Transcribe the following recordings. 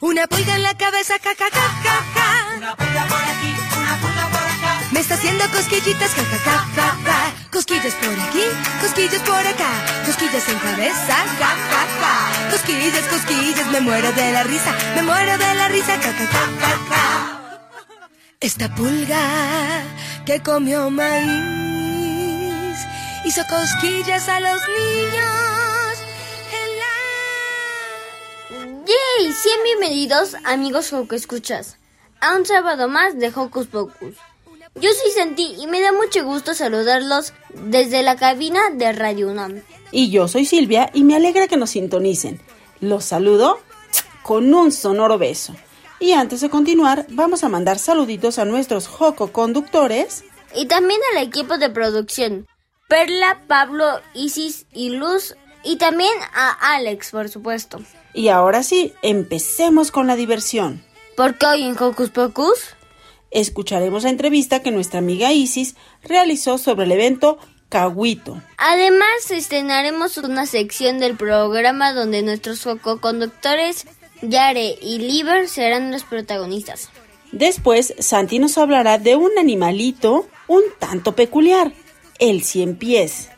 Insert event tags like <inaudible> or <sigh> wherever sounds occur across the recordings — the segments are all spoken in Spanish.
Una pulga en la cabeza, ja, ja, ja, ja, ja. Una pulga por aquí, una pulga por acá. Me está haciendo cosquillitas, ja, ja, ja, ja, ja. Cosquillas por aquí, cosquillas por acá. Cosquillas en cabeza, ja, ja, ja. Cosquillas, cosquillas, me muero de la risa, me muero de la risa, ja, ja, ja, ja, ja. Esta pulga que comió maíz hizo cosquillas a los niños ¡Yay! Sean bienvenidos, amigos Joco Escuchas, a un sábado más de Hocus Pocus. Yo soy Santi y me da mucho gusto saludarlos desde la cabina de Radio UNAM. Y yo soy Silvia y me alegra que nos sintonicen. Los saludo con un sonoro beso. Y antes de continuar, vamos a mandar saluditos a nuestros Joco conductores. Y también al equipo de producción, Perla, Pablo, Isis y Luz, y también a Alex, por supuesto. Y ahora sí, empecemos con la diversión. Porque hoy en Hocus Pocus escucharemos la entrevista que nuestra amiga Isis realizó sobre el evento Cahuito. Además, estrenaremos una sección del programa donde nuestros conductores Yare y Liber serán los protagonistas. Después, Santi nos hablará de un animalito un tanto peculiar, el cien pies.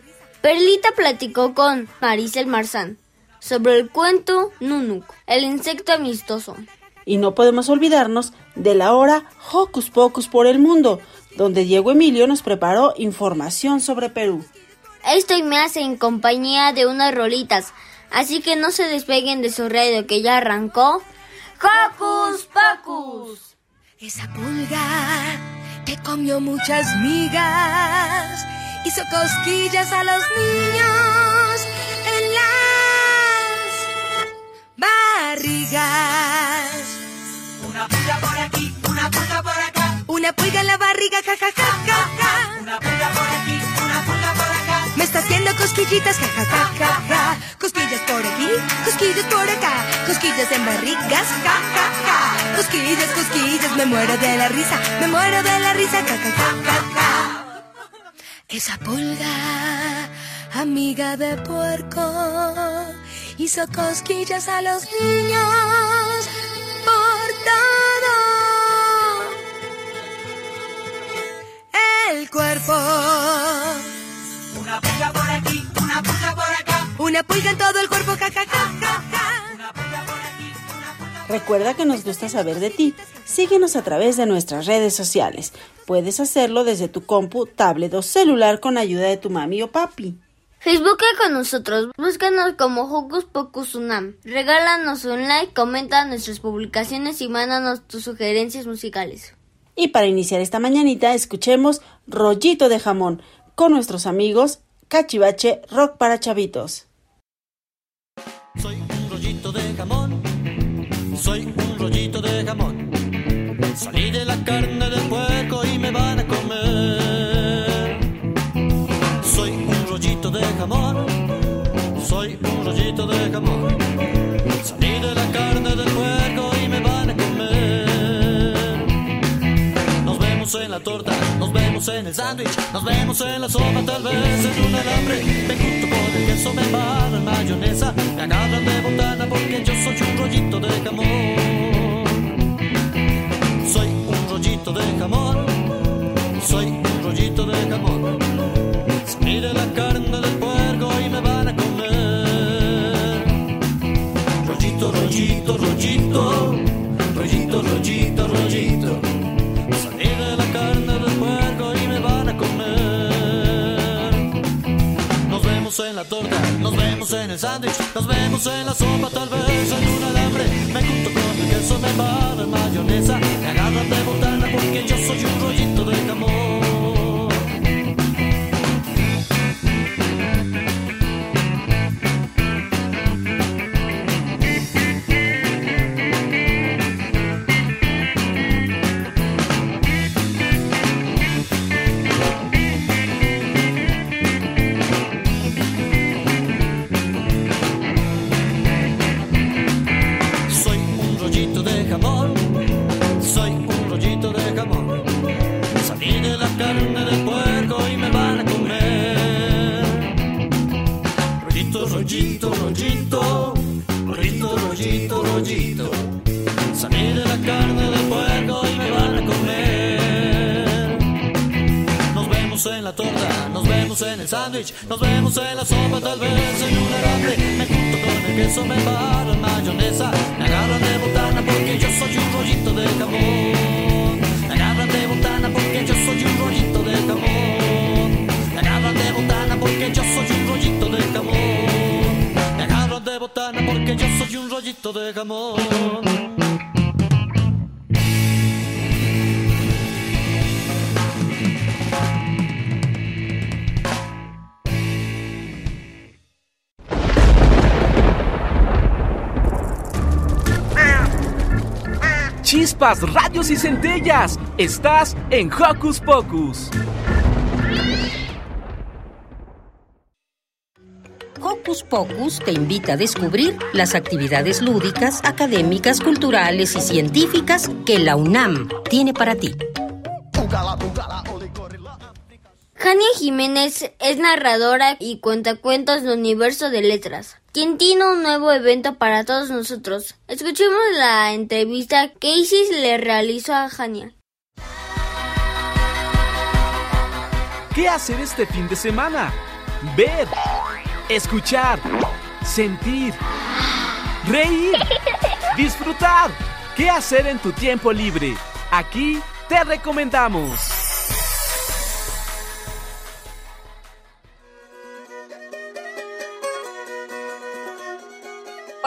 Perlita platicó con Maricel Marzán sobre el cuento Nunuk, el insecto amistoso. Y no podemos olvidarnos de la hora Hocus Pocus por el mundo, donde Diego Emilio nos preparó información sobre Perú. Esto y me hace en compañía de unas rolitas, así que no se despeguen de su radio que ya arrancó. ¡Hocus Pocus! Esa pulga que comió muchas migas hizo cosquillas a los niños en las barrigas. Una pulga por aquí, una pulga por acá. Una pulga en la barriga, ja, ja, ja. Una pulga por aquí, una pulga por acá. Me está haciendo cosquillitas, ja, ja, ja, ja, ja. Cosquillas por aquí, cosquillas por acá. Cosquillas en barrigas, ja, ja, ja. Cosquillas, cosquillas, me muero de la risa, me muero de la risa, ja, ja, ja, ja, ja. Esa pulga, amiga de puerco, hizo cosquillas a los niños por todo el cuerpo. Una pulga por aquí, una pulga por acá. Una pulga en todo el cuerpo, ja, ja, ja, ja, ja. Una pulga por aquí, una pulga por Recuerda que nos gusta saber de ti. Síguenos a través de nuestras redes sociales. Puedes hacerlo desde tu compu, tablet o celular con ayuda de tu mami o papi. Facebooka con nosotros, búscanos como Hocus Pocus Unam. Regálanos un like, comenta nuestras publicaciones y mándanos tus sugerencias musicales. Y para iniciar esta mañanita, escuchemos Rollito de Jamón con nuestros amigos Cachivache Rock para Chavitos. Soy un rollito de jamón, soy un rollito de jamón. Salí de la carne la torta, nos vemos en el sándwich, nos vemos en la sopa, tal vez en un alambre. Me junto con el queso, me embarro en mayonesa, me agarran de botana porque yo soy un rollito de jamón. Soy un rollito de jamón, soy un rollito de jamón. Se mire la carne del puerco y me van a comer. Rollito, rollito, rollito. Vemos en la torta, nos vemos en el sándwich, nos vemos en la sopa, tal vez en un alambre. Me junto con el queso, me va de mayonesa, me de botana porque yo soy un rollito de jamón. La Radios y centellas. Estás en Hocus Pocus. Hocus Pocus te invita a descubrir las actividades lúdicas, académicas, culturales y científicas que la UNAM tiene para ti. Jiménez es narradora y cuentacuentos de Universo de Letras, quien tiene un nuevo evento para todos nosotros. Escuchemos la entrevista que Isis le realizó a Jania. ¿Qué hacer este fin de semana? Ver, escuchar, sentir, reír, <laughs> disfrutar. ¿Qué hacer en tu tiempo libre? Aquí te recomendamos.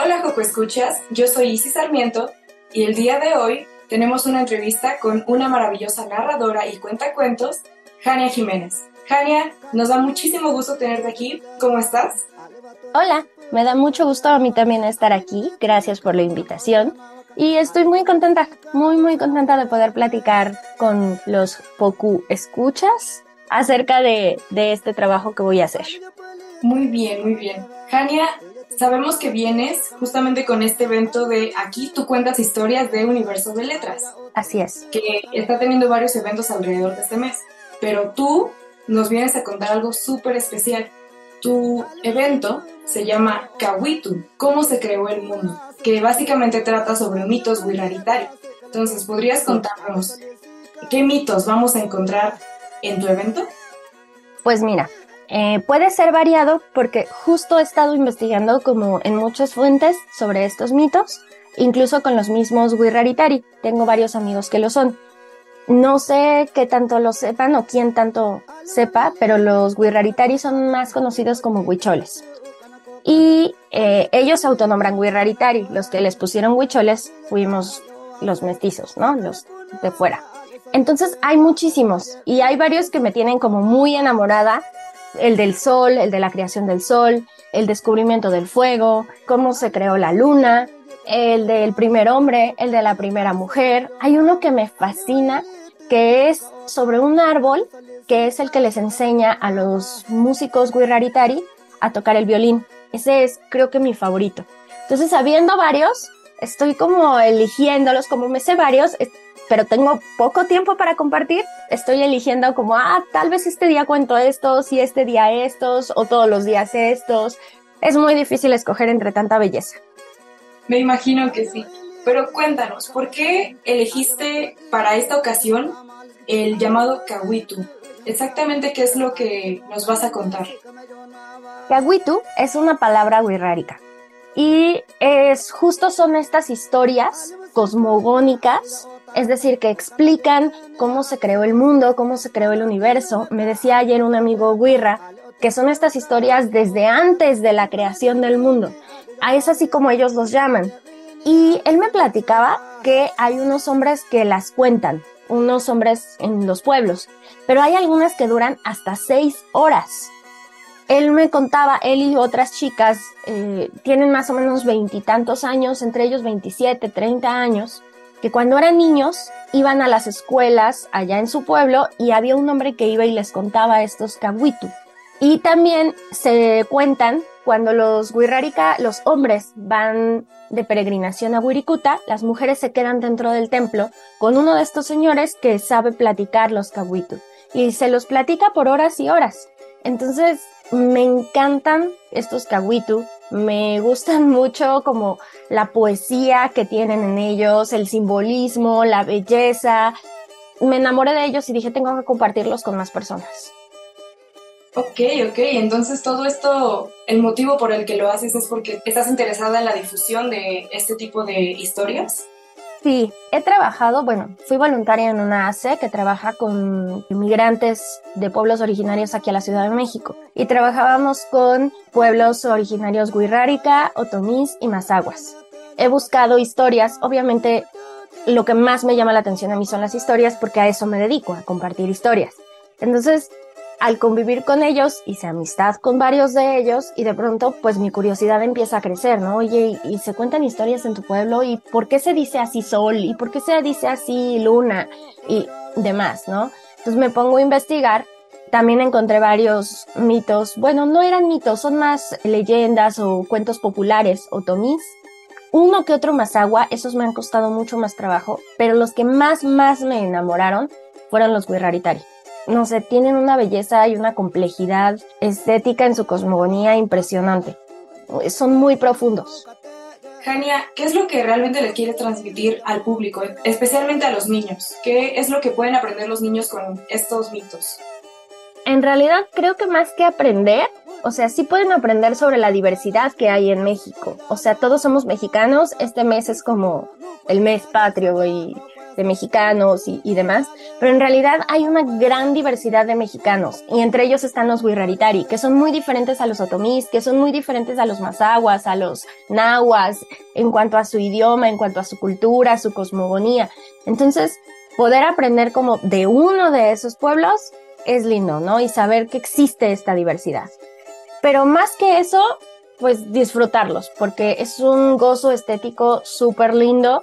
Hola Coco Escuchas, yo soy Isis Sarmiento y el día de hoy tenemos una entrevista con una maravillosa narradora y cuentacuentos, Jania Jiménez. Jania, nos da muchísimo gusto tenerte aquí. ¿Cómo estás? Hola, me da mucho gusto a mí también estar aquí. Gracias por la invitación. Y estoy muy contenta, muy, muy contenta de poder platicar con los Poku Escuchas acerca de, de este trabajo que voy a hacer. Muy bien, muy bien. Jania, sabemos que vienes justamente con este evento de aquí tú cuentas historias de Universo de Letras. Así es. Que está teniendo varios eventos alrededor de este mes. Pero tú nos vienes a contar algo súper especial. Tu evento se llama Kawitu, cómo se creó el mundo, que básicamente trata sobre mitos wiraritari. Entonces, ¿podrías contarnos qué mitos vamos a encontrar en tu evento? Pues mira, eh, puede ser variado porque justo he estado investigando como en muchas fuentes sobre estos mitos, incluso con los mismos Wiraritari. Tengo varios amigos que lo son. No sé qué tanto lo sepan o quién tanto sepa, pero los Wiraritari son más conocidos como huicholes. Y eh, ellos se autonombran Wiraritari. Los que les pusieron huicholes fuimos los mestizos, ¿no? Los de fuera. Entonces hay muchísimos y hay varios que me tienen como muy enamorada. El del sol, el de la creación del sol, el descubrimiento del fuego, cómo se creó la luna, el del primer hombre, el de la primera mujer. Hay uno que me fascina, que es sobre un árbol, que es el que les enseña a los músicos Wiraritari a tocar el violín. Ese es, creo que, mi favorito. Entonces, habiendo varios, estoy como eligiéndolos, como me sé varios, pero tengo poco tiempo para compartir, estoy eligiendo como, ah, tal vez este día cuento estos y este día estos o todos los días estos. Es muy difícil escoger entre tanta belleza. Me imagino que sí. Pero cuéntanos, ¿por qué elegiste para esta ocasión el llamado Kawitu? Exactamente qué es lo que nos vas a contar. Kawitu es una palabra wixárika y es justo son estas historias cosmogónicas, es decir, que explican cómo se creó el mundo, cómo se creó el universo. Me decía ayer un amigo Wirra que son estas historias desde antes de la creación del mundo. A es así como ellos los llaman. Y él me platicaba que hay unos hombres que las cuentan, unos hombres en los pueblos, pero hay algunas que duran hasta seis horas. Él me contaba, él y otras chicas eh, tienen más o menos veintitantos años, entre ellos 27, 30 años, que cuando eran niños iban a las escuelas allá en su pueblo y había un hombre que iba y les contaba estos kawitu. Y también se cuentan cuando los Wirrarika, los hombres van de peregrinación a Wirikuta, las mujeres se quedan dentro del templo con uno de estos señores que sabe platicar los kawitu y se los platica por horas y horas. Entonces, me encantan estos kawitu, me gustan mucho como la poesía que tienen en ellos, el simbolismo, la belleza. Me enamoré de ellos y dije, tengo que compartirlos con más personas. Ok, ok, entonces todo esto, el motivo por el que lo haces es porque estás interesada en la difusión de este tipo de historias. Sí, he trabajado, bueno, fui voluntaria en una ACE que trabaja con inmigrantes de pueblos originarios aquí a la Ciudad de México y trabajábamos con pueblos originarios Huirrárica, Otomís y Mazaguas. He buscado historias, obviamente lo que más me llama la atención a mí son las historias porque a eso me dedico, a compartir historias. Entonces, al convivir con ellos hice amistad con varios de ellos y de pronto pues mi curiosidad empieza a crecer, ¿no? Oye, y, se cuentan historias en tu pueblo y por qué se dice así sol y por qué se dice así luna y demás, ¿no? Entonces me pongo a investigar. También encontré varios mitos, bueno, no eran mitos, son más leyendas o cuentos populares o tomís. Uno que otro más agua, esos me han costado mucho más trabajo, pero los que más, más me enamoraron fueron los Wirraritari no sé, tienen una belleza y una complejidad estética en su cosmogonía impresionante. Son muy profundos. Jania, ¿qué es lo que realmente le quiere transmitir al público, especialmente a los niños? ¿Qué es lo que pueden aprender los niños con estos mitos? En realidad creo que más que aprender, o sea, sí pueden aprender sobre la diversidad que hay en México. O sea, todos somos mexicanos, este mes es como el mes patrio y de mexicanos y, demás, pero en realidad hay una gran diversidad de mexicanos y entre ellos están los Wirraritari, que son muy diferentes a los otomís, que son muy diferentes a los mazaguas, a los nahuas, en cuanto a su idioma, en cuanto a su cultura, su cosmogonía. Entonces, poder aprender como de uno de esos pueblos es lindo, ¿no? Y saber que existe esta diversidad. Pero más que eso, pues disfrutarlos, porque es un gozo estético súper lindo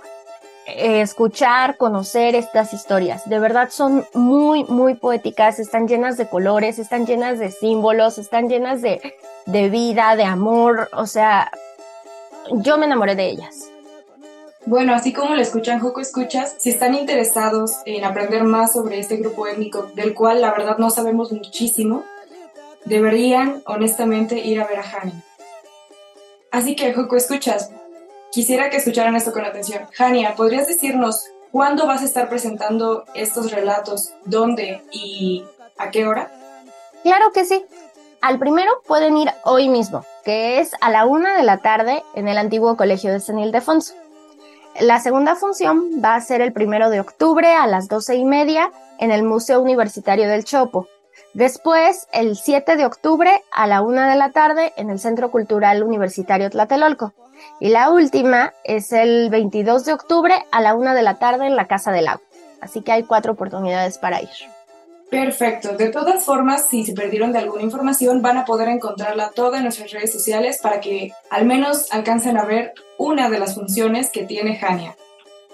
escuchar, conocer estas historias. De verdad son muy, muy poéticas, están llenas de colores, están llenas de símbolos, están llenas de, de vida, de amor. O sea, yo me enamoré de ellas. Bueno, así como lo escuchan Joco Escuchas, si están interesados en aprender más sobre este grupo étnico, del cual la verdad no sabemos muchísimo, deberían honestamente ir a ver a Hani. Así que Joco Escuchas, Quisiera que escucharan esto con atención. Jania, ¿podrías decirnos cuándo vas a estar presentando estos relatos, dónde y a qué hora? Claro que sí. Al primero pueden ir hoy mismo, que es a la una de la tarde en el antiguo Colegio de San Ildefonso. La segunda función va a ser el primero de octubre a las doce y media en el Museo Universitario del Chopo. Después, el 7 de octubre a la una de la tarde en el Centro Cultural Universitario Tlatelolco. Y la última es el 22 de octubre a la una de la tarde en la Casa del Agua. Así que hay cuatro oportunidades para ir. Perfecto. De todas formas, si se perdieron de alguna información, van a poder encontrarla toda en nuestras redes sociales para que al menos alcancen a ver una de las funciones que tiene Jania.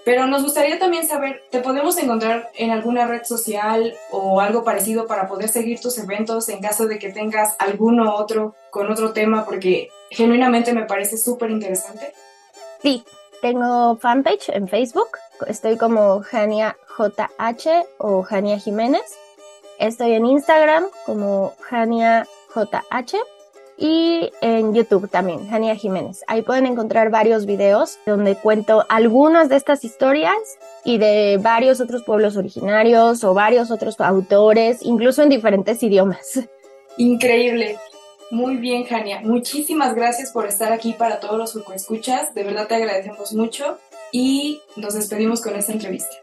Pero nos gustaría también saber, ¿te podemos encontrar en alguna red social o algo parecido para poder seguir tus eventos en caso de que tengas alguno otro con otro tema? Porque genuinamente me parece súper interesante. Sí, tengo fanpage en Facebook. Estoy como Jania JH o Jania Jiménez. Estoy en Instagram como Jania JH y en YouTube también, Jania Jiménez. Ahí pueden encontrar varios videos donde cuento algunas de estas historias y de varios otros pueblos originarios o varios otros autores, incluso en diferentes idiomas. Increíble. Muy bien, Jania. Muchísimas gracias por estar aquí para todos los que escuchas. De verdad te agradecemos mucho y nos despedimos con esta entrevista.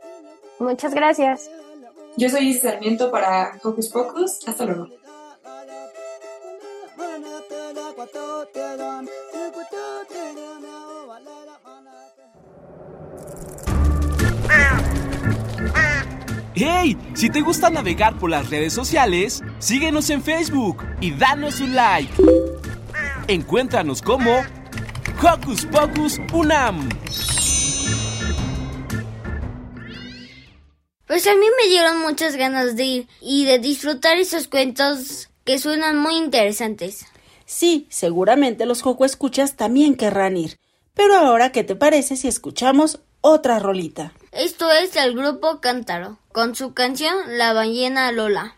Muchas gracias. Yo soy Isis Sarmiento para Hocus Pocus. Hasta luego. ¡Hey! Si te gusta navegar por las redes sociales, síguenos en Facebook y danos un like. Encuéntranos como Hocus Pocus Unam. Pues a mí me dieron muchas ganas de ir y de disfrutar esos cuentos que suenan muy interesantes. Sí, seguramente los Joco Escuchas también querrán ir. Pero ahora, ¿qué te parece si escuchamos otra rolita? Esto es el grupo Cántaro, con su canción La ballena Lola.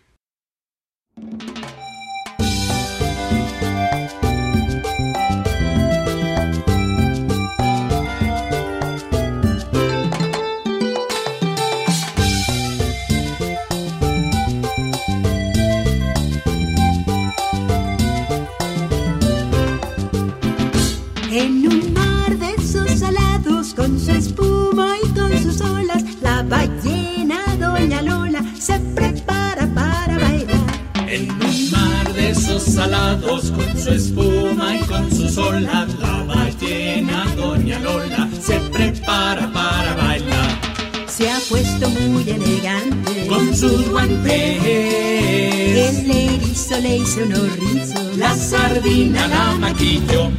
Olas, la ballena Doña Lola se prepara para bailar. Se ha puesto muy elegante Con sus guantes, El erizo le hizo unos rizos. la sardina la maquilló.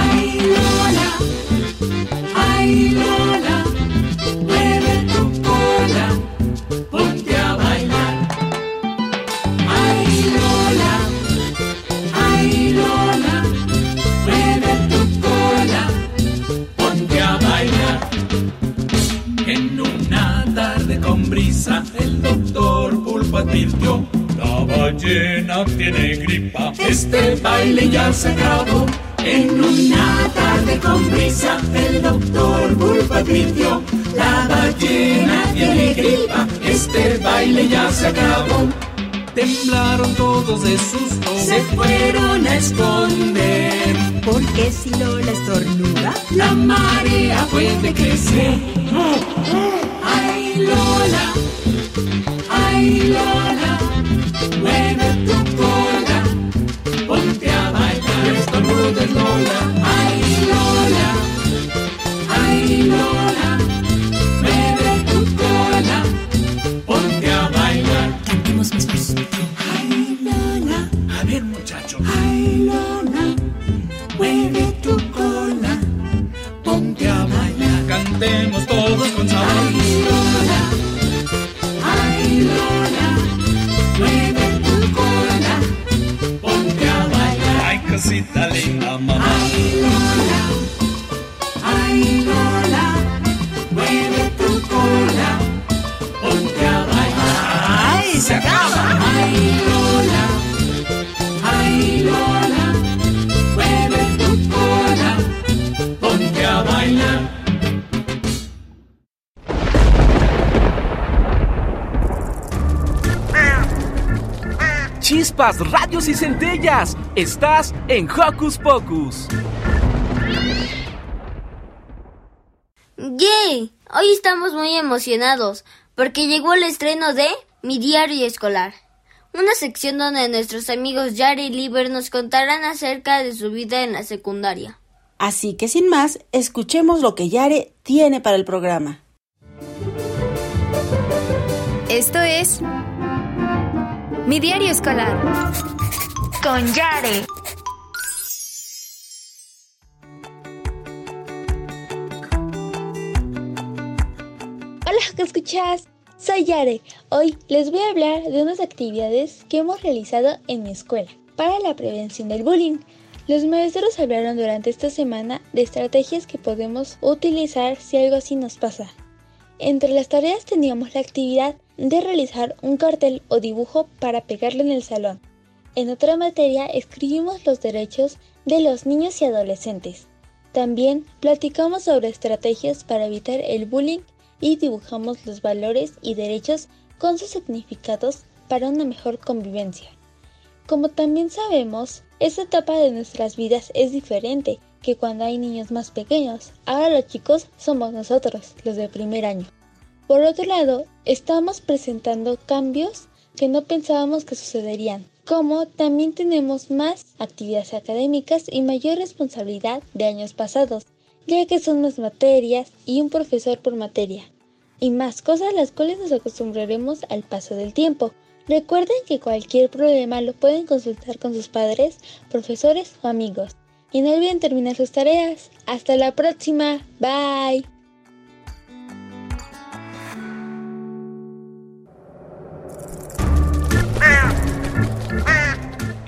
Ay Lola, ay Lola, La ballena tiene gripa, este baile ya se acabó. En una tarde con brisa, el doctor Pulpo advirtió: La ballena tiene gripa, este baile ya se acabó. Temblaron todos de susto, se fueron a esconder. porque si Lola estornuda, La marea puede crecer. <laughs> ay Lola, Ay Lola, mueve tu Ay Chispas, radios y centellas. Estás en Hocus Pocus. ¡Yay! Hoy estamos muy emocionados porque llegó el estreno de Mi Diario Escolar, una sección donde nuestros amigos Yari y Liber nos contarán acerca de su vida en la secundaria. Así que sin más, escuchemos lo que Yare tiene para el programa. Esto es Mi Diario Escolar con Yare. Hola, ¿qué escuchas? Soy Yare. Hoy les voy a hablar de unas actividades que hemos realizado en mi escuela para la prevención del bullying. Los maestros hablaron durante esta semana de estrategias que podemos utilizar si algo así nos pasa. Entre las tareas teníamos la actividad de realizar un cartel o dibujo para pegarlo en el salón. En otra materia escribimos los derechos de los niños y adolescentes. También platicamos sobre estrategias para evitar el bullying y dibujamos los valores y derechos con sus significados para una mejor convivencia. Como también sabemos, esta etapa de nuestras vidas es diferente que cuando hay niños más pequeños. Ahora los chicos somos nosotros, los de primer año. Por otro lado, estamos presentando cambios que no pensábamos que sucederían, como también tenemos más actividades académicas y mayor responsabilidad de años pasados, ya que son más materias y un profesor por materia, y más cosas las cuales nos acostumbraremos al paso del tiempo. Recuerden que cualquier problema lo pueden consultar con sus padres, profesores o amigos. Y no olviden terminar sus tareas. Hasta la próxima. Bye.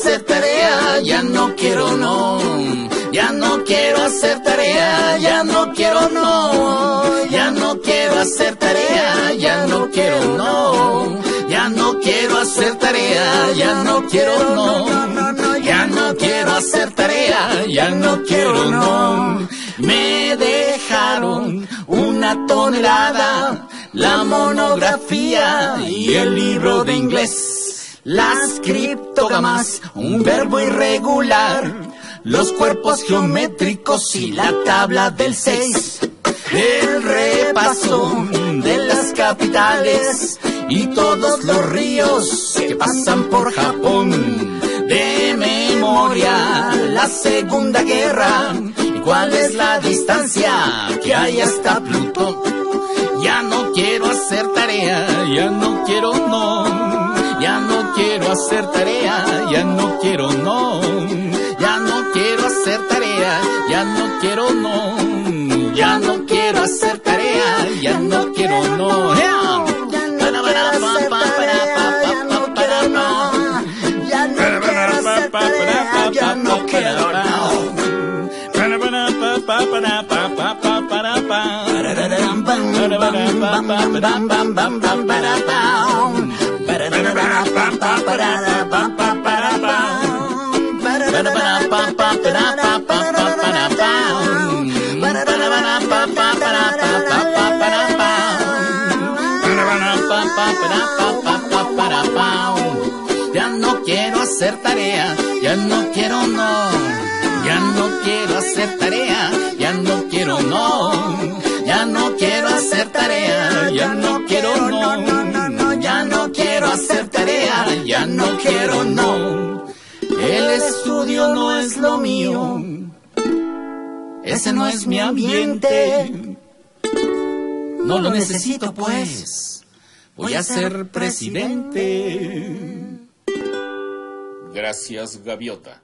Hacer tarea. Ya no quiero no. Ya no quiero hacer tarea, ya no quiero no, ya no quiero hacer tarea, ya no quiero no, ya no quiero hacer tarea, ya no quiero no, ya no quiero hacer tarea, ya no quiero no. Me dejaron una tonelada, la monografía y el libro de inglés, las criptogamas, un verbo irregular los cuerpos geométricos y la tabla del 6. El repaso de las capitales y todos los ríos que pasan por Japón. De memoria, la Segunda Guerra y cuál es la distancia que hay hasta Plutón. Ya no quiero hacer tarea, ya no quiero no. No quiero hacer tarea, ya no quiero no. Ya no quiero hacer tarea, ya no quiero no. Ya no quiero hacer tarea, ya no quiero no. Ya no quiero hacer tarea, ya no quiero no. Ya no quiero hacer tarea, ya no quiero Ya no quiero hacer tarea, ya no quiero no. Ya no quiero hacer tarea, ya no quiero no. Ya no quiero hacer tarea, ya no quiero no. El estudio no es lo mío. Ese no es mi ambiente. No lo necesito pues. Voy a ser presidente. Gracias, Gaviota.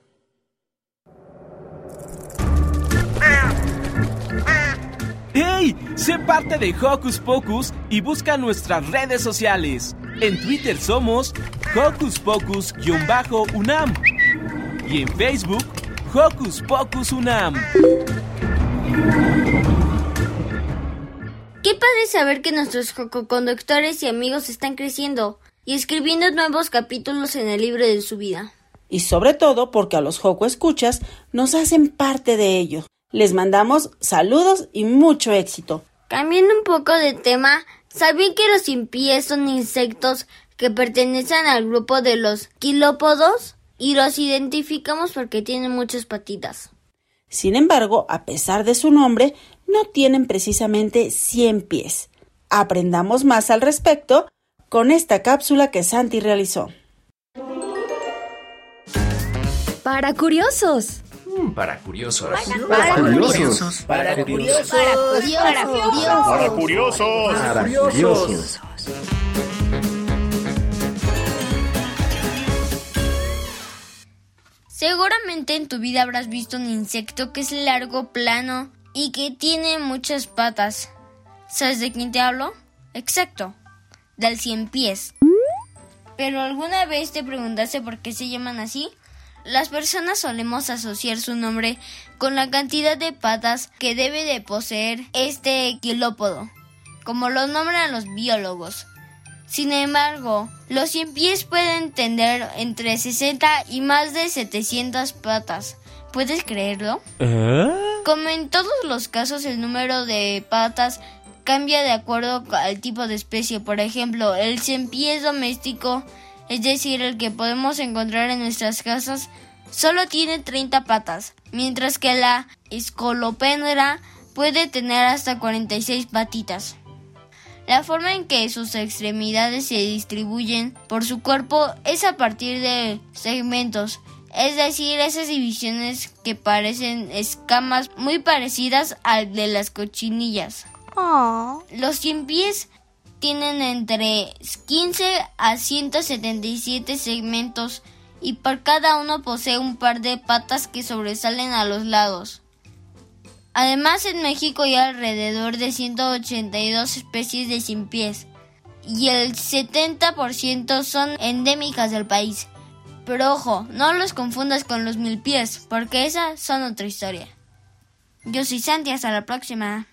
¡Hey! Sé parte de Hocus Pocus y busca nuestras redes sociales. En Twitter somos Hocus Pocus-UNAM y en Facebook Hocus Pocus UNAM. Qué padre saber que nuestros conductores y amigos están creciendo y escribiendo nuevos capítulos en el libro de su vida. Y sobre todo porque a los Joco Escuchas nos hacen parte de ello. Les mandamos saludos y mucho éxito. Cambiando un poco de tema, ¿sabían que los impies son insectos que pertenecen al grupo de los quilópodos? Y los identificamos porque tienen muchas patitas. Sin embargo, a pesar de su nombre, no tienen precisamente 100 pies. Aprendamos más al respecto con esta cápsula que Santi realizó. Para curiosos. Para curiosos. Para curiosos. Para curiosos. Para curiosos. Para curiosos. Para curiosos. Seguramente en tu vida habrás visto un insecto que es largo, plano y que tiene muchas patas. ¿Sabes de quién te hablo? Exacto. del cien pies. Pero alguna vez te preguntaste por qué se llaman así? Las personas solemos asociar su nombre con la cantidad de patas que debe de poseer este quilópodo, como lo nombran los biólogos. Sin embargo, los cien pies pueden tener entre 60 y más de 700 patas. ¿Puedes creerlo? Como en todos los casos, el número de patas cambia de acuerdo al tipo de especie. Por ejemplo, el cien pies doméstico, es decir, el que podemos encontrar en nuestras casas, solo tiene 30 patas, mientras que la escolopendra puede tener hasta 46 patitas. La forma en que sus extremidades se distribuyen por su cuerpo es a partir de segmentos, es decir, esas divisiones que parecen escamas muy parecidas al de las cochinillas. Los cien pies tienen entre 15 a 177 segmentos y por cada uno posee un par de patas que sobresalen a los lados. Además, en México hay alrededor de 182 especies de cien pies y el 70% son endémicas del país. Pero ojo, no los confundas con los mil pies, porque esas son otra historia. Yo soy Santi, hasta la próxima.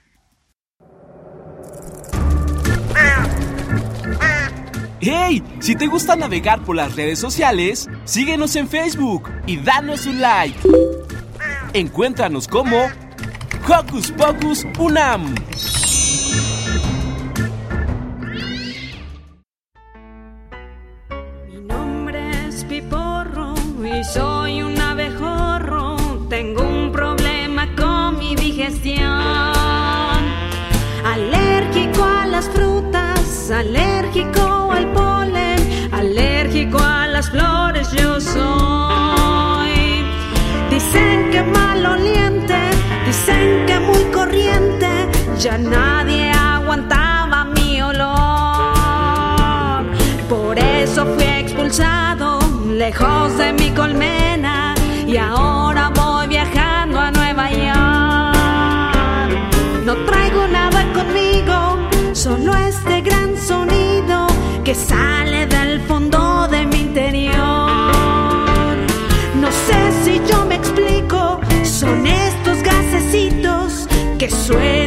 ¡Hey! Si te gusta navegar por las redes sociales, síguenos en Facebook y danos un like. Encuéntranos como Hocus Pocus Unam. Mi nombre es Piporro y soy un alérgico al polen, alérgico a las flores yo soy. Dicen que maloliente, dicen que muy corriente, ya nadie aguantaba mi olor. Por eso fui expulsado lejos de mi colmena y ahora voy viajando a Nueva York. No que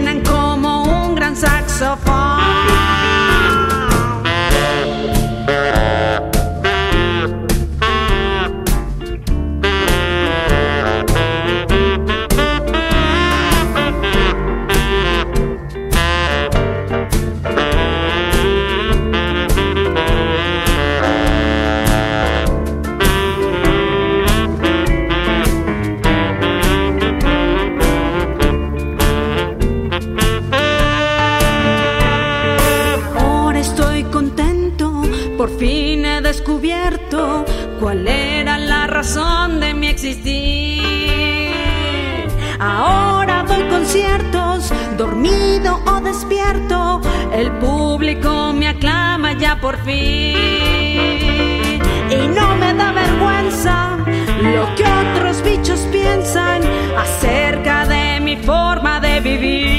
me aclama ya por fin. Y no me da vergüenza lo que otros bichos piensan acerca de mi forma de vivir.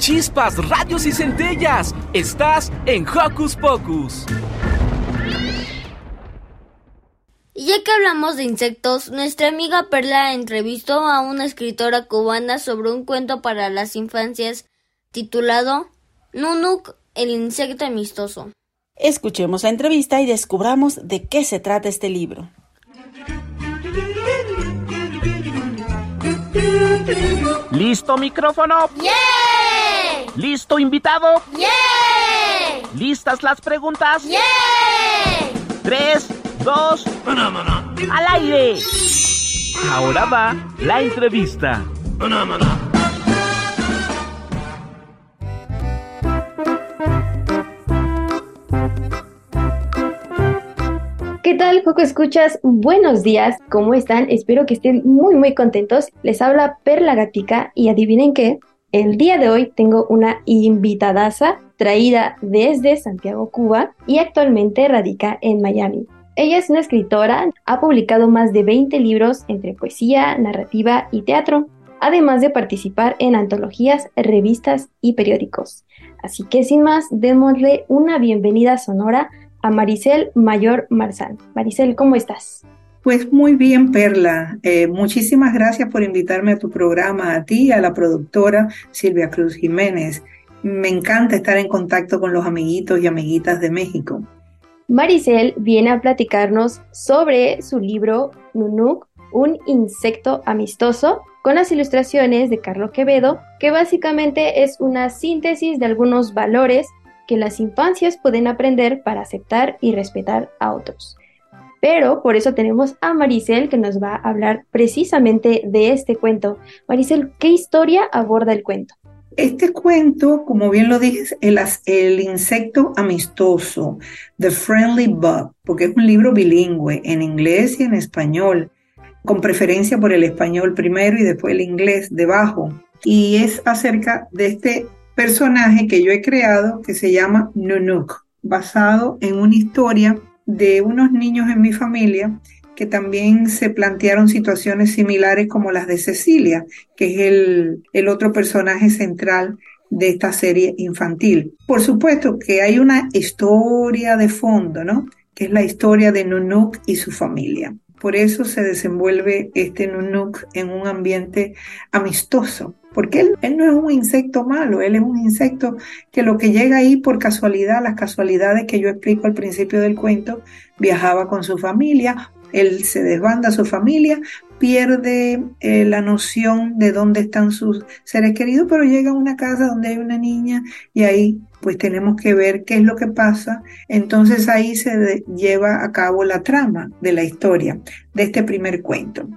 Chispas, radios y centellas. Estás en Hocus Pocus. Y ya que hablamos de insectos, nuestra amiga Perla entrevistó a una escritora cubana sobre un cuento para las infancias titulado Nunuk, el insecto amistoso. Escuchemos la entrevista y descubramos de qué se trata este libro. ¿Listo micrófono? ¡Yeah! ¿Listo invitado? ¡Yeah! ¿Listas las preguntas? ¡Yeah! Tres, dos, al aire. Ahora va la entrevista. ¿Qué tal, Coco Escuchas? Buenos días, ¿cómo están? Espero que estén muy, muy contentos. Les habla Perla Gatica y adivinen qué, el día de hoy tengo una invitadaza traída desde Santiago, Cuba y actualmente radica en Miami. Ella es una escritora, ha publicado más de 20 libros entre poesía, narrativa y teatro, además de participar en antologías, revistas y periódicos. Así que sin más, démosle una bienvenida sonora a Maricel Mayor Marzán. Maricel, ¿cómo estás? Pues muy bien, Perla. Eh, muchísimas gracias por invitarme a tu programa, a ti a la productora Silvia Cruz Jiménez. Me encanta estar en contacto con los amiguitos y amiguitas de México. Maricel viene a platicarnos sobre su libro Nunuk, un insecto amistoso, con las ilustraciones de Carlos Quevedo, que básicamente es una síntesis de algunos valores que las infancias pueden aprender para aceptar y respetar a otros. Pero por eso tenemos a Maricel que nos va a hablar precisamente de este cuento. Maricel, ¿qué historia aborda el cuento? Este cuento, como bien lo dije, el, insecto amistoso, The Friendly Bug, porque es un libro bilingüe en inglés y en español, con preferencia por el español primero y después el inglés debajo. Y es acerca de este personaje que yo he creado que se llama Nunuk, basado en una historia de unos niños en mi familia que también se plantearon situaciones similares como las de Cecilia, que es el, el otro personaje central de esta serie infantil. Por supuesto que hay una historia de fondo, ¿no? Que es la historia de Nunuk y su familia. Por eso se desenvuelve este Nunuk en un ambiente amistoso, porque él, no es un insecto malo, él es un insecto que lo que llega ahí por casualidad, las casualidades que yo explico al principio del cuento, viajaba con su familia, él se desbanda su familia, pierde eh, la noción de dónde están sus seres queridos, pero llega a una casa donde hay una niña y ahí pues tenemos que ver qué es lo que pasa. Entonces ahí se lleva a cabo la trama de la historia de este primer cuento.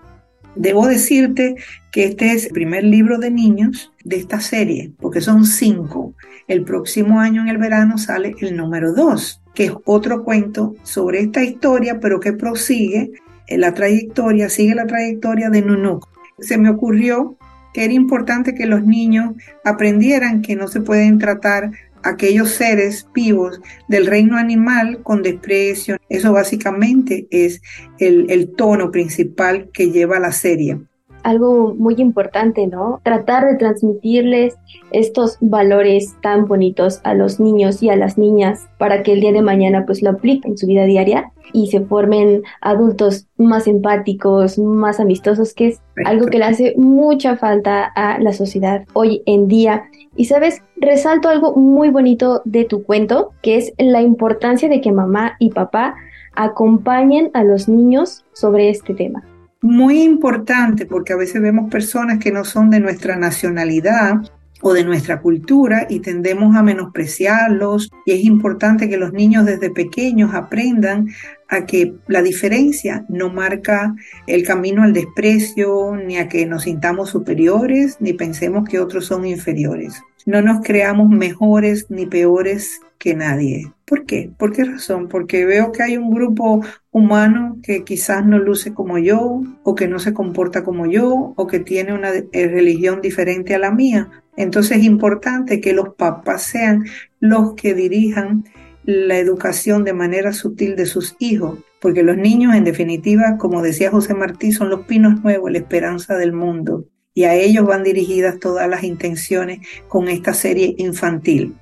Debo decirte que este es el primer libro de niños de esta serie, porque son cinco. El próximo año en el verano sale el número dos, que es otro cuento sobre esta historia, pero que prosigue la trayectoria, sigue la trayectoria de Nunuk. Se me ocurrió que era importante que los niños aprendieran que no se pueden tratar aquellos seres vivos del reino animal con desprecio. Eso básicamente es el, el tono principal que lleva la serie algo muy importante, ¿no? Tratar de transmitirles estos valores tan bonitos a los niños y a las niñas para que el día de mañana pues lo apliquen en su vida diaria y se formen adultos más empáticos, más amistosos, que es algo que le hace mucha falta a la sociedad hoy en día. Y sabes, resalto algo muy bonito de tu cuento, que es la importancia de que mamá y papá acompañen a los niños sobre este tema muy importante porque a veces vemos personas que no son de nuestra nacionalidad o de nuestra cultura y tendemos a menospreciarlos y es importante que los niños desde pequeños aprendan a que la diferencia no marca el camino al desprecio ni a que nos sintamos superiores ni pensemos que otros son inferiores. No nos creamos mejores ni peores que nadie. ¿Por qué? ¿Por qué razón? Porque veo que hay un grupo humano que quizás no luce como yo, o que no se comporta como yo, o que tiene una eh, religión diferente a la mía. Entonces es importante que los papás sean los que dirijan la educación de manera sutil de sus hijos, porque los niños en definitiva, como decía José Martí, son los pinos nuevos, la esperanza del mundo. y a ellos van dirigidas todas las intenciones con esta serie infantil.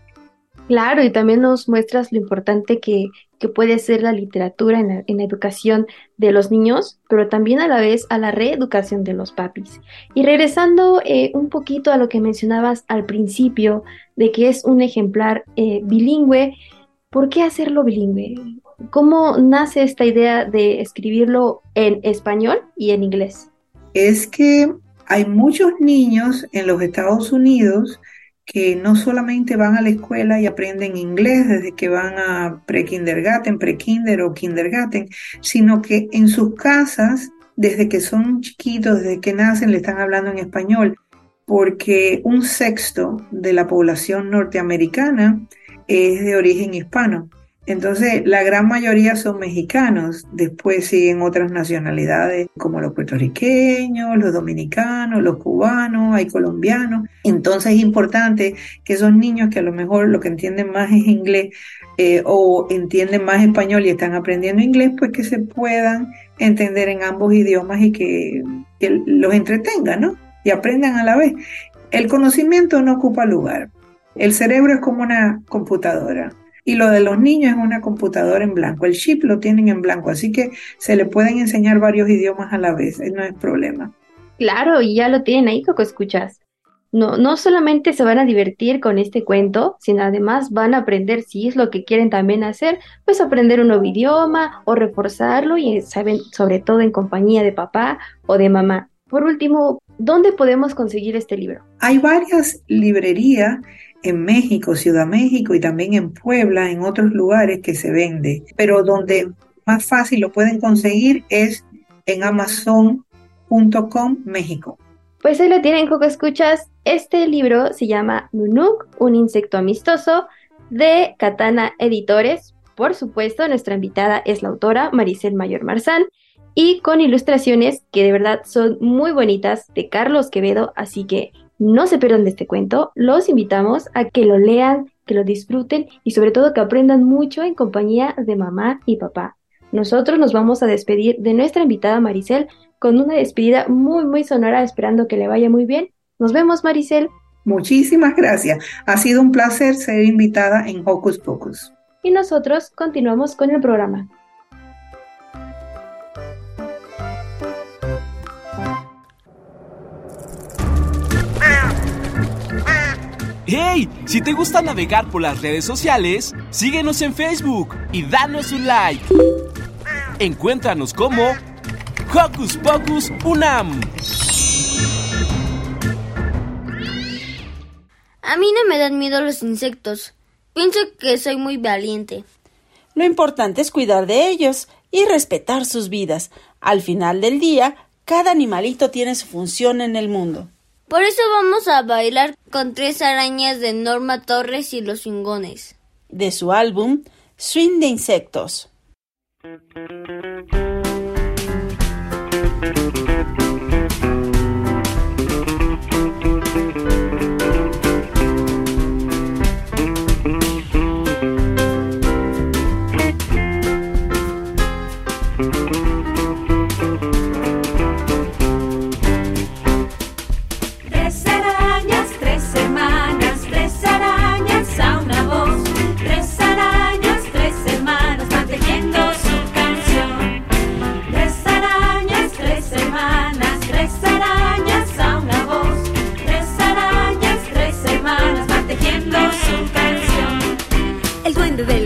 Claro, y también nos muestras lo importante que, que puede ser la literatura en la, en la, educación de los niños, pero también a la vez a la reeducación de los papis. Y regresando eh, un poquito a lo que mencionabas al principio, de que es un ejemplar eh, bilingüe, ¿por qué hacerlo bilingüe? ¿Cómo nace esta idea de escribirlo en español y en inglés? Es que hay muchos niños en los Estados Unidos que no solamente van a la escuela y aprenden inglés desde que van a pre-kindergarten, pre-kinder o kindergarten, sino que en sus casas, desde que son chiquitos, desde que nacen, le están hablando en español, porque un sexto de la población norteamericana es de origen hispano. Entonces, la gran mayoría son mexicanos, después siguen otras nacionalidades como los puertorriqueños, los dominicanos, los cubanos, hay colombianos. Entonces, es importante que esos niños que a lo mejor lo que entienden más es inglés eh, o entienden más español y están aprendiendo inglés, pues que se puedan entender en ambos idiomas y que, que los entretengan, ¿no? Y aprendan a la vez. El conocimiento no ocupa lugar. El cerebro es como una computadora y lo de los niños es una computadora en blanco. El chip lo tienen en blanco, así que se le pueden enseñar varios idiomas a la vez, no es problema. Claro, y ya lo tienen ahí, Coco, escuchas. No, no solamente se van a divertir con este cuento, sino además van a aprender si es lo que quieren también hacer, pues aprender un nuevo idioma o reforzarlo y saben sobre todo en compañía de papá o de mamá. Por último, ¿dónde podemos conseguir este libro? Hay varias librerías en México, Ciudad México y también en Puebla, en otros lugares que se vende, pero donde más fácil lo pueden conseguir es en amazon.com México. Pues ahí lo tienen, Coco Escuchas. Este libro se llama Nunuk, un insecto amistoso, de Katana Editores. Por supuesto, nuestra invitada es la autora Maricel Mayor Marzán y con ilustraciones que de verdad son muy bonitas de Carlos Quevedo, así que no se pierdan de este cuento, los invitamos a que lo lean, que lo disfruten y sobre todo que aprendan mucho en compañía de mamá y papá. Nosotros nos vamos a despedir de nuestra invitada Maricel con una despedida muy muy sonora esperando que le vaya muy bien. Nos vemos Maricel. Muchísimas gracias. Ha sido un placer ser invitada en Hocus Pocus. Y nosotros continuamos con el programa. ¡Hey! Si te gusta navegar por las redes sociales, síguenos en Facebook y danos un like. Encuéntranos como Hocus Pocus Unam. A mí no me dan miedo los insectos. Pienso que soy muy valiente. Lo importante es cuidar de ellos y respetar sus vidas. Al final del día, cada animalito tiene su función en el mundo. Por eso vamos a bailar con tres arañas de Norma Torres y los Cingones. De su álbum Swing de Insectos.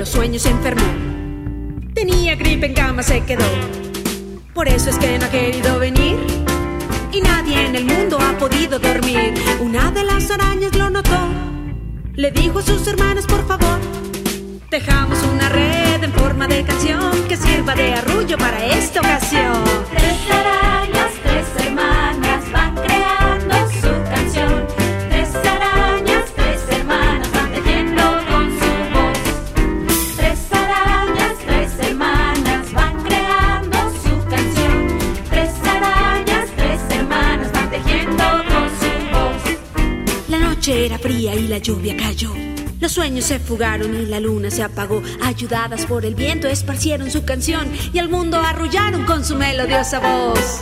Los sueños se enfermó. Tenía gripe en cama, se quedó. Por eso es que no ha querido venir. Y nadie en el mundo ha podido dormir. Una de las arañas lo notó. Le dijo a sus hermanas, por favor, tejamos una red en forma de canción que sirva de arrullo para esta ocasión. Tres arañas, tres hermanas van creando era fría y la lluvia cayó. Los sueños se fugaron y la luna se apagó. Ayudadas por el viento, esparcieron su canción y al mundo arrullaron con su melodiosa voz.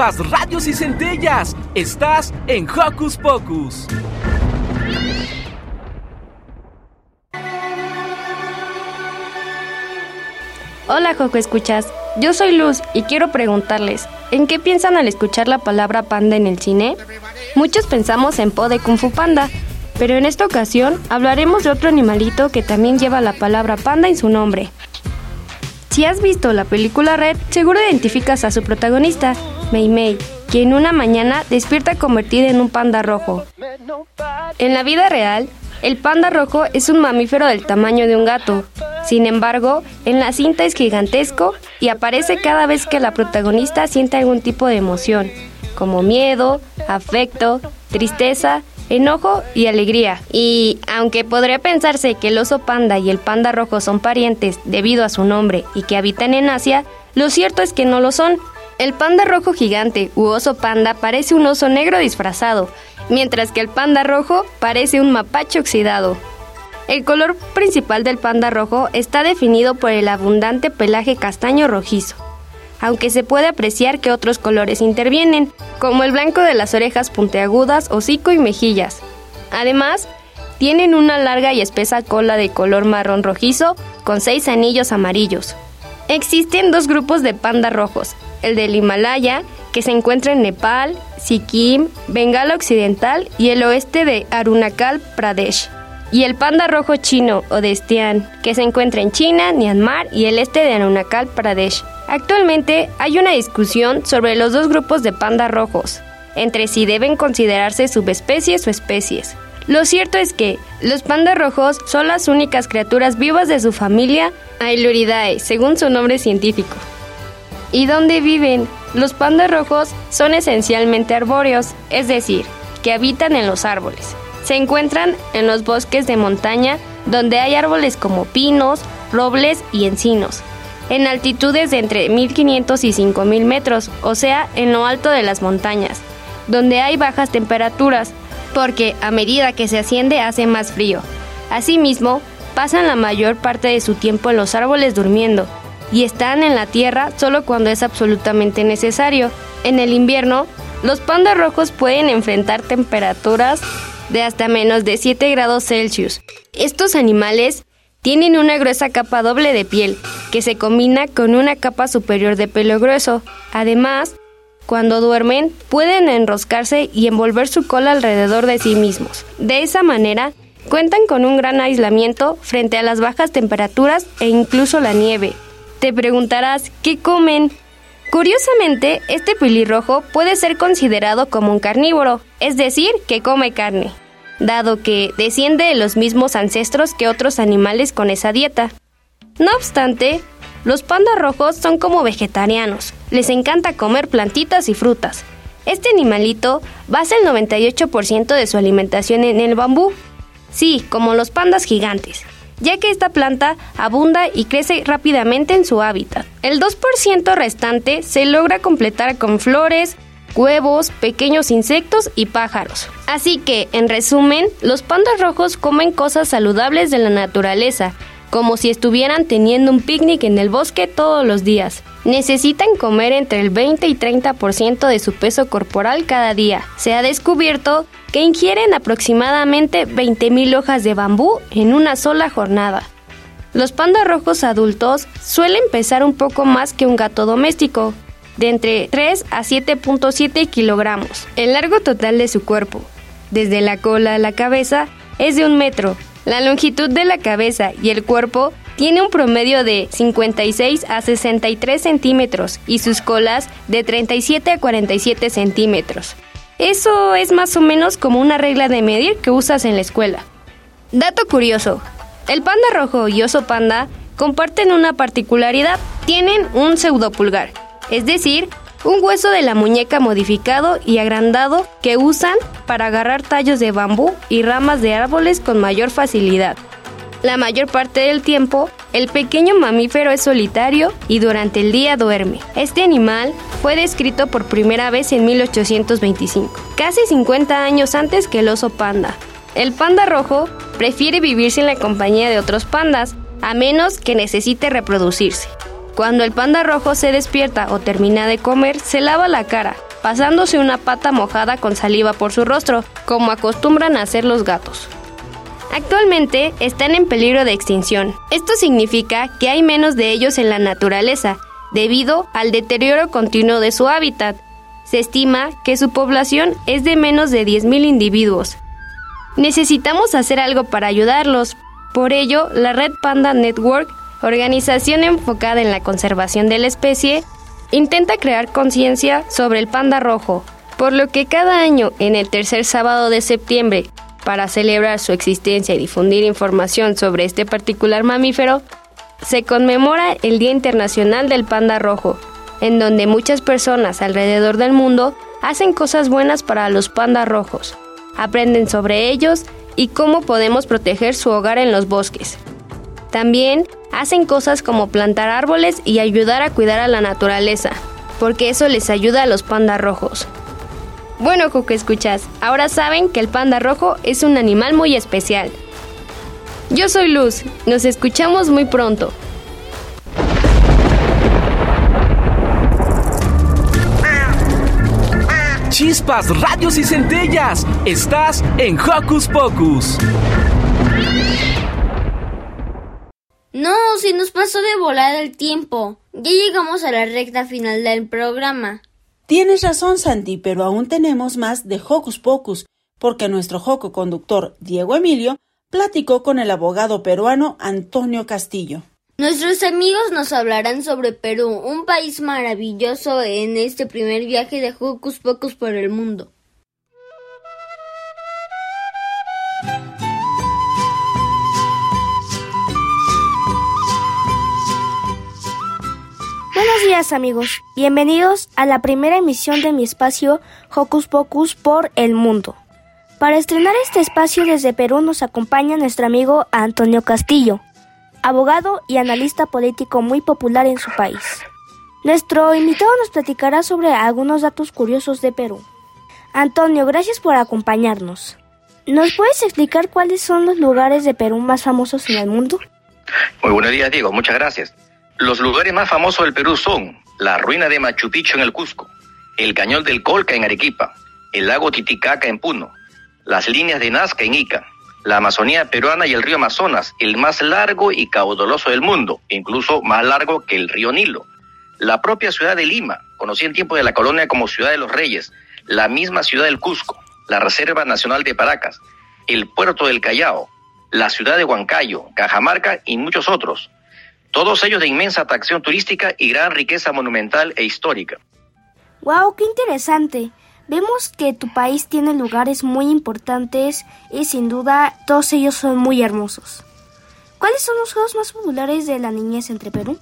Radios y centellas. Estás en Hocus Pocus. Hola Joco Escuchas, yo soy Luz y quiero preguntarles, ¿en qué piensan al escuchar la palabra panda en el cine? Muchos pensamos en Po de Kung Fu Panda, pero en esta ocasión hablaremos de otro animalito que también lleva la palabra panda en su nombre. Si has visto la película Red, seguro identificas a su protagonista, Mei Mei, quien una mañana despierta convertida en un panda rojo. En la vida real, el panda rojo es un mamífero del tamaño de un gato. Sin embargo, en la cinta es gigantesco y aparece cada vez que la protagonista siente algún tipo de emoción, como miedo, afecto, tristeza, enojo y alegría. Y aunque podría pensarse que el oso panda y el panda rojo son parientes debido a su nombre y que habitan en Asia, lo cierto es que no lo son. El panda rojo gigante u oso panda parece un oso negro disfrazado, mientras que el panda rojo parece un mapache oxidado. El color principal del panda rojo está definido por el abundante pelaje castaño rojizo, aunque se puede apreciar que otros colores intervienen, como el blanco de las orejas puntiagudas, hocico y mejillas. Además, tienen una larga y espesa cola de color marrón rojizo con seis anillos amarillos. Existen dos grupos de panda rojos, el del Himalaya, que se encuentra en Nepal, Sikkim, Bengala Occidental y el oeste de Arunachal Pradesh. Y el panda rojo chino o Destian, que se encuentra en China, Myanmar y el este de Arunachal Pradesh. Actualmente hay una discusión sobre los dos grupos de panda rojos, entre si deben considerarse subespecies o especies. Lo cierto es que los pandas rojos son las únicas criaturas vivas de su familia Ailuridae, según su nombre científico. ¿Y dónde viven? Los pandas rojos son esencialmente arbóreos, es decir, que habitan en los árboles. Se encuentran en los bosques de montaña donde hay árboles como pinos, robles y encinos, en altitudes de entre 1500 y 5000 metros, o sea, en lo alto de las montañas, donde hay bajas temperaturas, porque a medida que se asciende hace más frío. Asimismo, pasan la mayor parte de su tiempo en los árboles durmiendo, y están en la tierra solo cuando es absolutamente necesario. En el invierno, los pandas rojos pueden enfrentar temperaturas de hasta menos de 7 grados Celsius. Estos animales tienen una gruesa capa doble de piel, que se combina con una capa superior de pelo grueso. Además, cuando duermen, pueden enroscarse y envolver su cola alrededor de sí mismos. De esa manera, cuentan con un gran aislamiento frente a las bajas temperaturas e incluso la nieve. Te preguntarás, ¿qué comen? Curiosamente, este pelirrojo puede ser considerado como un carnívoro, es decir, que come carne, dado que desciende de los mismos ancestros que otros animales con esa dieta. No obstante, los pandas rojos son como vegetarianos, les encanta comer plantitas y frutas. Este animalito basa el 98% de su alimentación en el bambú. Sí, como los pandas gigantes ya que esta planta abunda y crece rápidamente en su hábitat. El 2% restante se logra completar con flores, huevos, pequeños insectos y pájaros. Así que, en resumen, los pandas rojos comen cosas saludables de la naturaleza, como si estuvieran teniendo un picnic en el bosque todos los días. Necesitan comer entre el 20 y 30% de su peso corporal cada día. Se ha descubierto que ingieren aproximadamente 20.000 hojas de bambú en una sola jornada. Los pandas rojos adultos suelen pesar un poco más que un gato doméstico, de entre 3 a 7.7 kilogramos. El largo total de su cuerpo, desde la cola a la cabeza, es de un metro. La longitud de la cabeza y el cuerpo tiene un promedio de 56 a 63 centímetros y sus colas de 37 a 47 centímetros. Eso es más o menos como una regla de medir que usas en la escuela. Dato curioso, el panda rojo y oso panda comparten una particularidad, tienen un pseudopulgar, es decir, un hueso de la muñeca modificado y agrandado que usan para agarrar tallos de bambú y ramas de árboles con mayor facilidad. La mayor parte del tiempo, el pequeño mamífero es solitario y durante el día duerme. Este animal fue descrito por primera vez en 1825, casi 50 años antes que el oso panda. El panda rojo prefiere vivir sin la compañía de otros pandas, a menos que necesite reproducirse. Cuando el panda rojo se despierta o termina de comer, se lava la cara, pasándose una pata mojada con saliva por su rostro, como acostumbran a hacer los gatos. Actualmente están en peligro de extinción. Esto significa que hay menos de ellos en la naturaleza, debido al deterioro continuo de su hábitat. Se estima que su población es de menos de 10.000 individuos. Necesitamos hacer algo para ayudarlos. Por ello, la Red Panda Network, organización enfocada en la conservación de la especie, intenta crear conciencia sobre el panda rojo, por lo que cada año, en el tercer sábado de septiembre, para celebrar su existencia y difundir información sobre este particular mamífero, se conmemora el Día Internacional del Panda Rojo, en donde muchas personas alrededor del mundo hacen cosas buenas para los pandas rojos, aprenden sobre ellos y cómo podemos proteger su hogar en los bosques. También hacen cosas como plantar árboles y ayudar a cuidar a la naturaleza, porque eso les ayuda a los pandas rojos. Bueno, Coco Escuchas, ahora saben que el panda rojo es un animal muy especial. Yo soy Luz, nos escuchamos muy pronto. Chispas, radios y centellas. Estás en Hocus Pocus. No, si nos pasó de volar el tiempo. Ya llegamos a la recta final del programa. Tienes razón, Santi, pero aún tenemos más de Hocus Pocus, porque nuestro joco conductor, Diego Emilio, platicó con el abogado peruano Antonio Castillo. Nuestros amigos nos hablarán sobre Perú, un país maravilloso en este primer viaje de Hocus Pocus por el mundo. Buenos días amigos, bienvenidos a la primera emisión de mi espacio Hocus Pocus por el mundo. Para estrenar este espacio desde Perú nos acompaña nuestro amigo Antonio Castillo, abogado y analista político muy popular en su país. Nuestro invitado nos platicará sobre algunos datos curiosos de Perú. Antonio, gracias por acompañarnos. ¿Nos puedes explicar cuáles son los lugares de Perú más famosos en el mundo? Muy buenos días, Diego. Muchas gracias. Los lugares más famosos del Perú son la ruina de Machu Picchu en el Cusco, el cañón del Colca en Arequipa, el lago Titicaca en Puno, las líneas de Nazca en Ica, la Amazonía peruana y el río Amazonas, el más largo y caudaloso del mundo, incluso más largo que el río Nilo. La propia ciudad de Lima, conocida en tiempo de la colonia como Ciudad de los Reyes, la misma ciudad del Cusco, la Reserva Nacional de Paracas, el puerto del Callao, la ciudad de Huancayo, Cajamarca y muchos otros. Todos ellos de inmensa atracción turística y gran riqueza monumental e histórica. ¡Wow! ¡Qué interesante! Vemos que tu país tiene lugares muy importantes y sin duda todos ellos son muy hermosos. ¿Cuáles son los juegos más populares de la niñez entre Perú?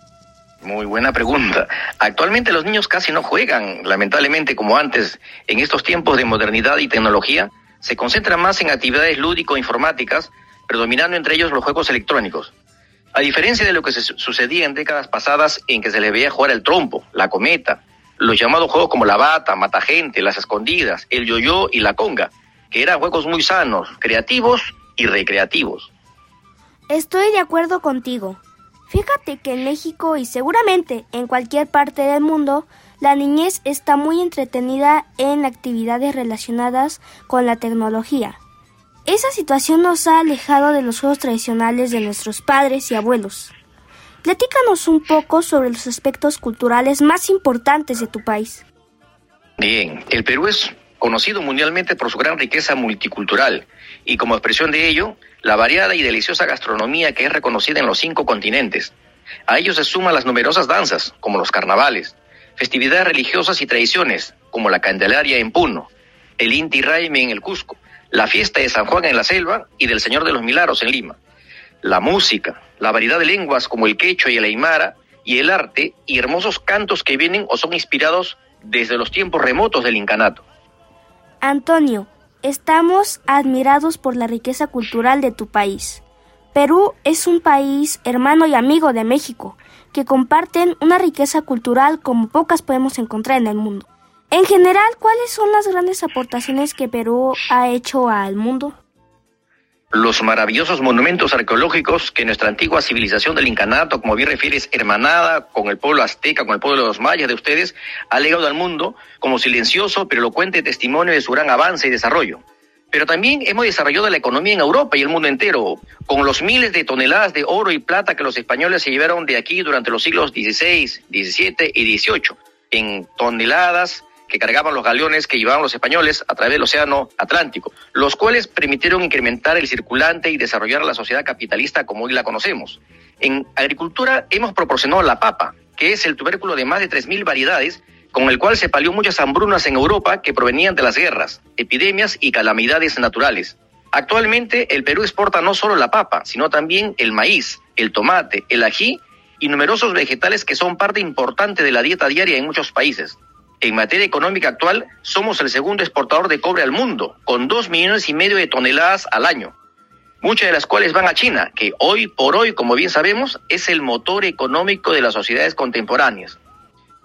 Muy buena pregunta. Actualmente los niños casi no juegan, lamentablemente como antes, en estos tiempos de modernidad y tecnología, se concentran más en actividades lúdico-informáticas, predominando entre ellos los juegos electrónicos. A diferencia de lo que se sucedía en décadas pasadas en que se le veía jugar el trompo, la cometa, los llamados juegos como la bata, mata gente, las escondidas, el yoyo y la conga, que eran juegos muy sanos, creativos y recreativos. Estoy de acuerdo contigo. Fíjate que en México y seguramente en cualquier parte del mundo, la niñez está muy entretenida en actividades relacionadas con la tecnología. Esa situación nos ha alejado de los juegos tradicionales de nuestros padres y abuelos. Platícanos un poco sobre los aspectos culturales más importantes de tu país. Bien, el Perú es conocido mundialmente por su gran riqueza multicultural y como expresión de ello, la variada y deliciosa gastronomía que es reconocida en los cinco continentes. A ello se suman las numerosas danzas, como los carnavales, festividades religiosas y tradiciones, como la Candelaria en Puno, el Inti Raime en el Cusco, la fiesta de San Juan en la Selva y del Señor de los Milagros en Lima. La música, la variedad de lenguas como el quechua y el aymara, y el arte y hermosos cantos que vienen o son inspirados desde los tiempos remotos del incanato. Antonio, estamos admirados por la riqueza cultural de tu país. Perú es un país hermano y amigo de México, que comparten una riqueza cultural como pocas podemos encontrar en el mundo. En general, ¿cuáles son las grandes aportaciones que Perú ha hecho al mundo? los maravillosos monumentos arqueológicos que nuestra antigua civilización del incanato, como bien refieres, hermanada con el pueblo azteca, con el pueblo de los mayas de ustedes, ha legado al mundo como silencioso pero elocuente testimonio de su gran avance y desarrollo. Pero también hemos desarrollado la economía en Europa y el mundo entero, con los miles de toneladas de oro y plata que los españoles se llevaron de aquí durante los siglos XVI, XVII y XVIII, en toneladas que cargaban los galeones que llevaban los españoles a través del Océano Atlántico, los cuales permitieron incrementar el circulante y desarrollar la sociedad capitalista como hoy la conocemos. En agricultura hemos proporcionado la papa, que es el tubérculo de más de 3.000 variedades, con el cual se palió muchas hambrunas en Europa que provenían de las guerras, epidemias y calamidades naturales. Actualmente el Perú exporta no solo la papa, sino también el maíz, el tomate, el ají y numerosos vegetales que son parte importante de la dieta diaria en muchos países. En materia económica actual, somos el segundo exportador de cobre al mundo, con dos millones y medio de toneladas al año, muchas de las cuales van a China, que hoy por hoy, como bien sabemos, es el motor económico de las sociedades contemporáneas.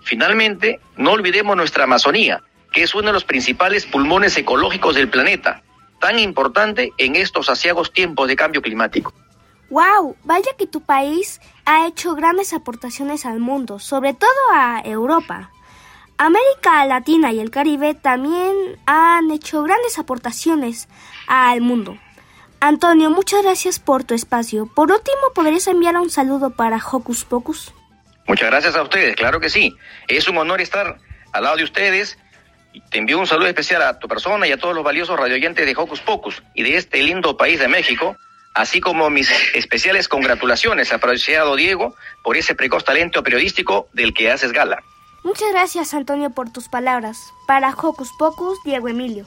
Finalmente, no olvidemos nuestra Amazonía, que es uno de los principales pulmones ecológicos del planeta, tan importante en estos asiagos tiempos de cambio climático. ¡Wow! Vaya que tu país ha hecho grandes aportaciones al mundo, sobre todo a Europa. América Latina y el Caribe también han hecho grandes aportaciones al mundo. Antonio, muchas gracias por tu espacio. Por último, ¿podrías enviar un saludo para Hocus Pocus? Muchas gracias a ustedes, claro que sí. Es un honor estar al lado de ustedes. Te envío un saludo especial a tu persona y a todos los valiosos radioyentes de Hocus Pocus y de este lindo país de México, así como mis <laughs> especiales congratulaciones, apreciado Diego, por ese precoz talento periodístico del que haces gala. Muchas gracias, Antonio, por tus palabras. Para Hocus Pocus, Diego Emilio.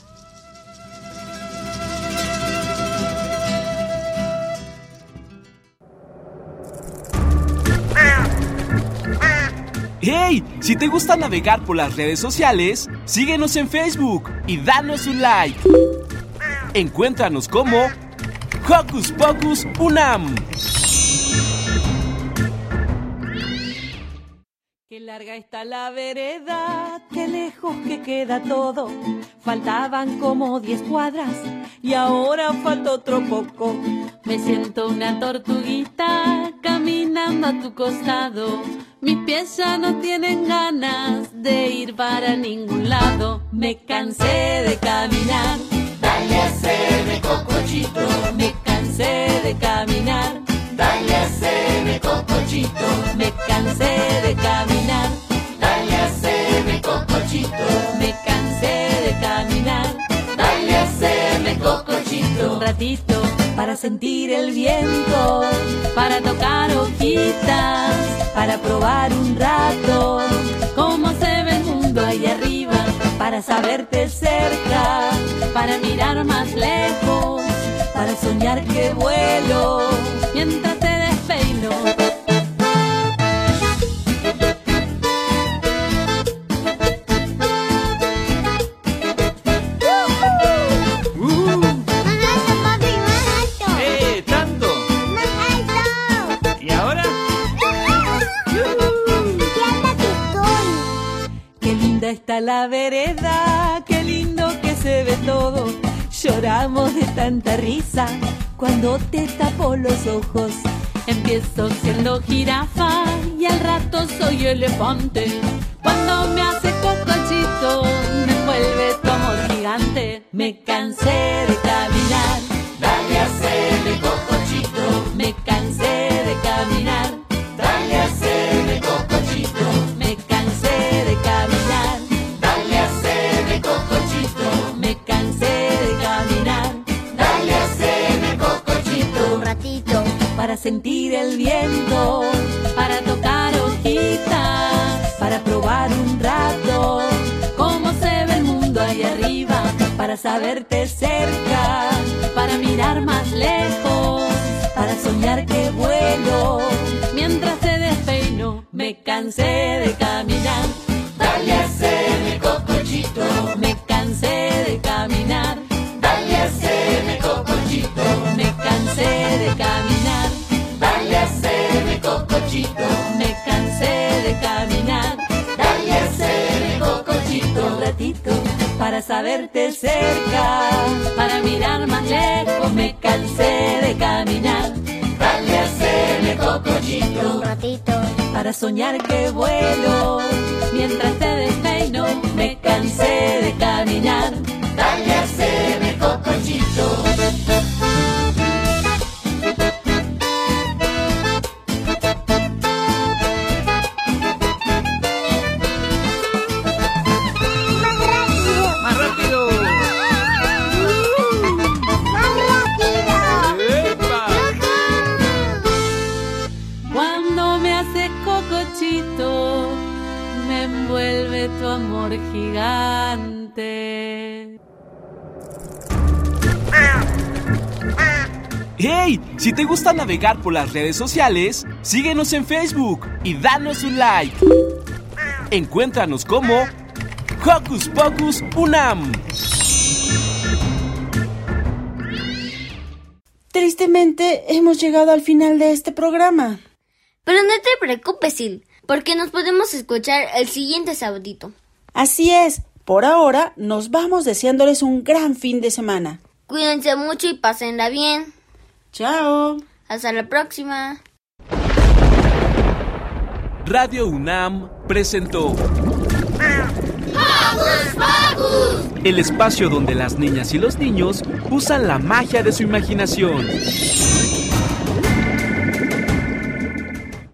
¡Hey! Si te gusta navegar por las redes sociales, síguenos en Facebook y danos un like. Encuéntranos como Hocus Pocus Unam. Qué larga está la vereda, qué lejos que queda todo. Faltaban como diez cuadras y ahora falta otro poco. Me siento una tortuguita caminando a tu costado. Mis pies ya no tienen ganas de ir para ningún lado. Me cansé de caminar. Dale a hacerme cocochito. Me cansé de caminar. Dale a cocochito. Me cansé de caminar. Dale a hacerme cocochito. Me cansé de caminar. Dale a hacerme cocochito. Un ratito para sentir el viento, para tocar hojitas, para probar un rato cómo se ve el mundo ahí arriba, para saberte cerca, para mirar más lejos, para soñar que vuelo mientras la vereda, qué lindo que se ve todo. Lloramos de tanta risa cuando te tapo los ojos. Empiezo siendo jirafa y al rato soy elefante. Cuando me hace cocochito, me envuelve tu amor gigante. Me cansé de caminar, dale sentir el viento, para tocar hojitas, para probar un rato cómo se ve el mundo ahí arriba, para saberte cerca, para mirar más lejos, para soñar que vuelo mientras te despeino. Me cansé de a verte cerca. Para mirar más lejos me cansé de caminar. Dale a hacerme cocollito. Un ratito. Para soñar que vuelo. Mientras te despeino me cansé de caminar. Si te gusta navegar por las redes sociales, síguenos en Facebook y danos un like. Encuéntranos como Hocus Pocus Unam. Tristemente, hemos llegado al final de este programa. Pero no te preocupes, Sil, porque nos podemos escuchar el siguiente sabadito. Así es, por ahora nos vamos deseándoles un gran fin de semana. Cuídense mucho y pásenla bien. Chao. Hasta la próxima. Radio UNAM presentó el espacio donde las niñas y los niños usan la magia de su imaginación.